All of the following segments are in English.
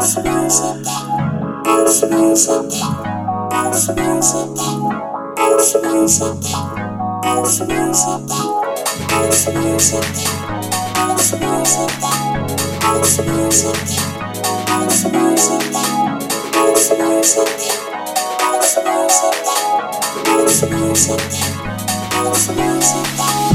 Dance music, dance music, dance music, dance music, dance music, dance music, dance music, dance music, dance music, dance music, dance music, dance music, dance music.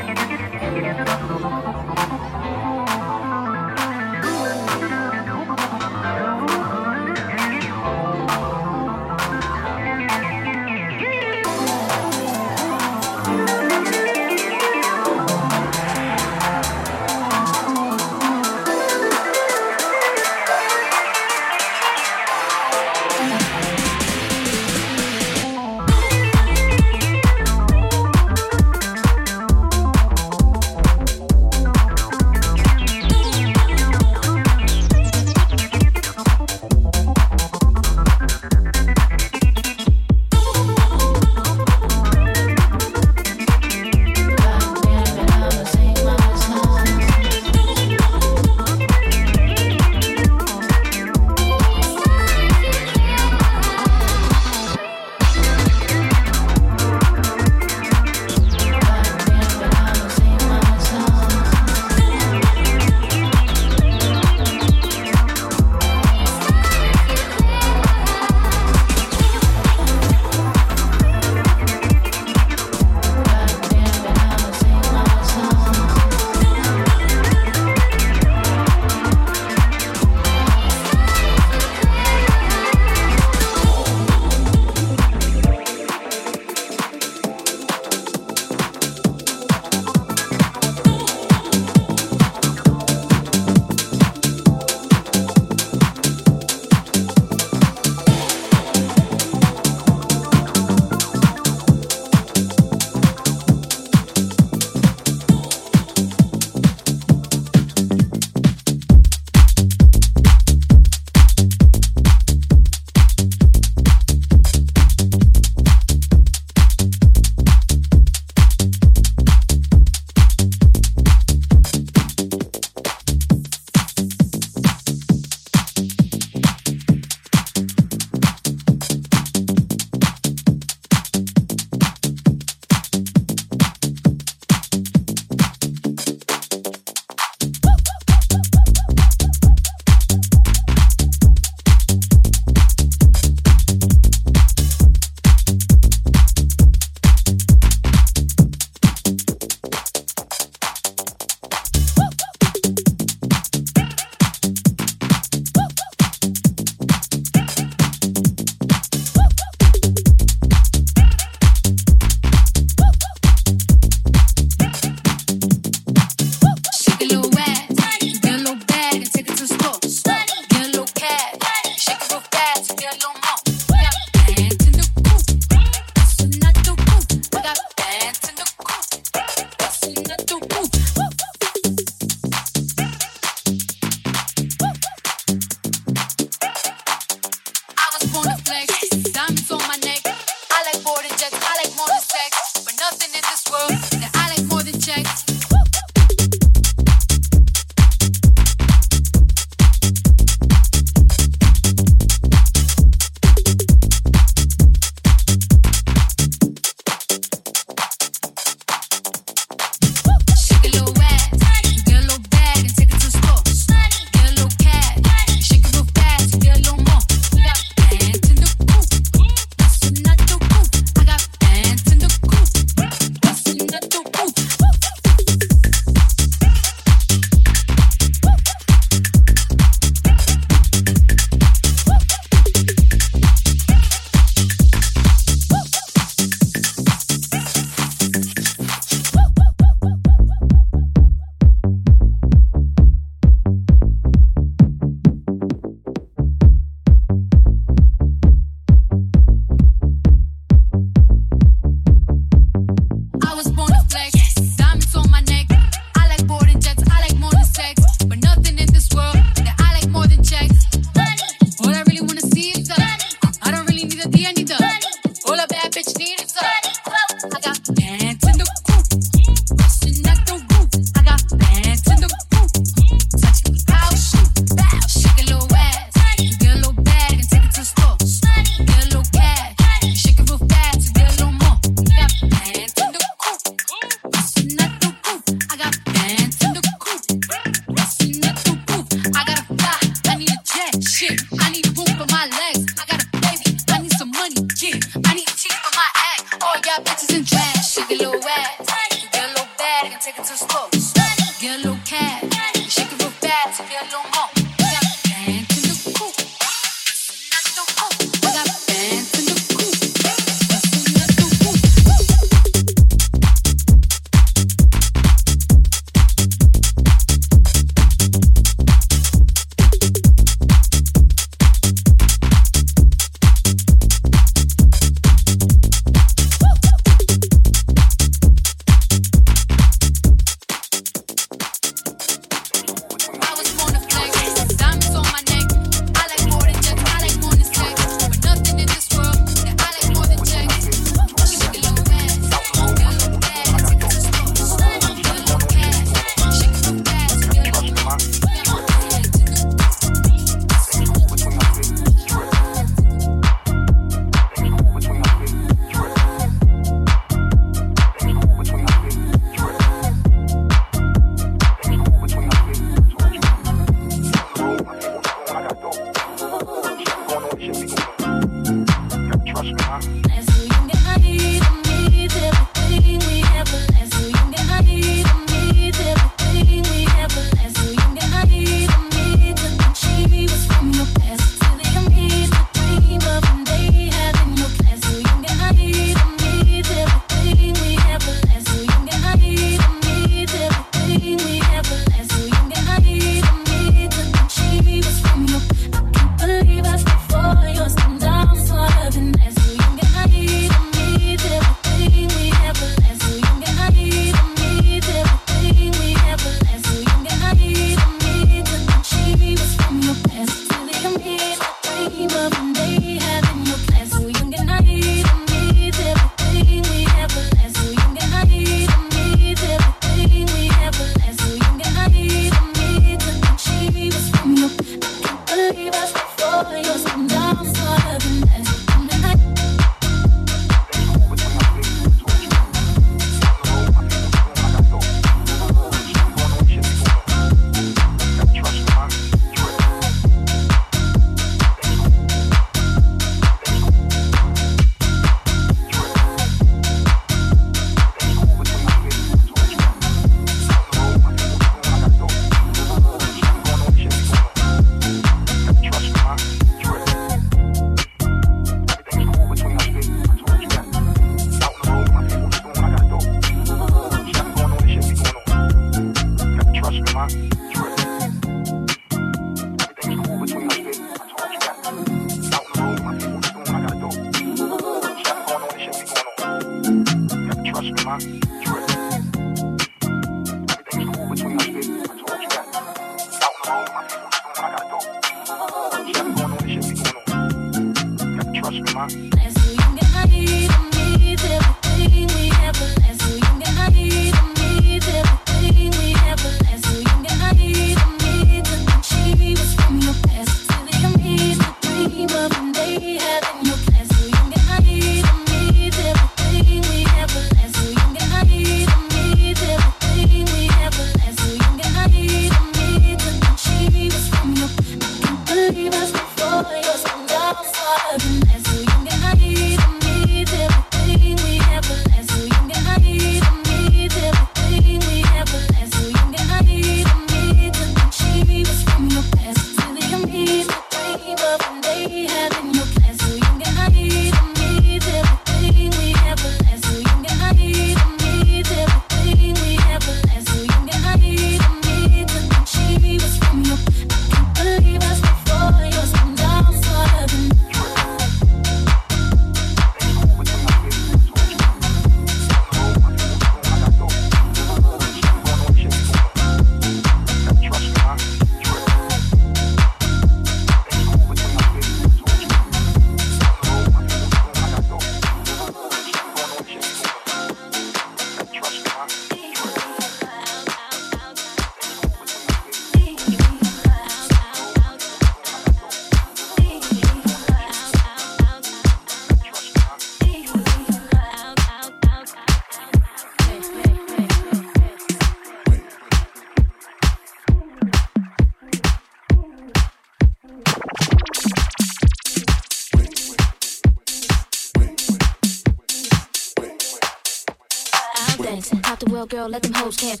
Girl, let them hoes can't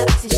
sexy.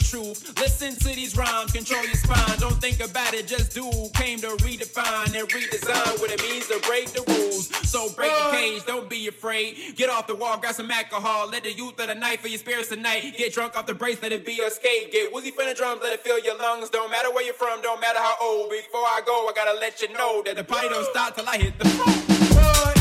the truth. Listen to these rhymes, control your spine. Don't think about it, just do. Came to redefine and redesign what it means to break the rules. So break the cage, don't be afraid. Get off the wall, grab some alcohol. Let the youth of the night for your spirits tonight. Get drunk off the brace, let it be your skate. Get woozy from the drums, let it fill your lungs. Don't matter where you're from, don't matter how old. Before I go, I gotta let you know that the party don't stop till I hit the floor.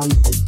something.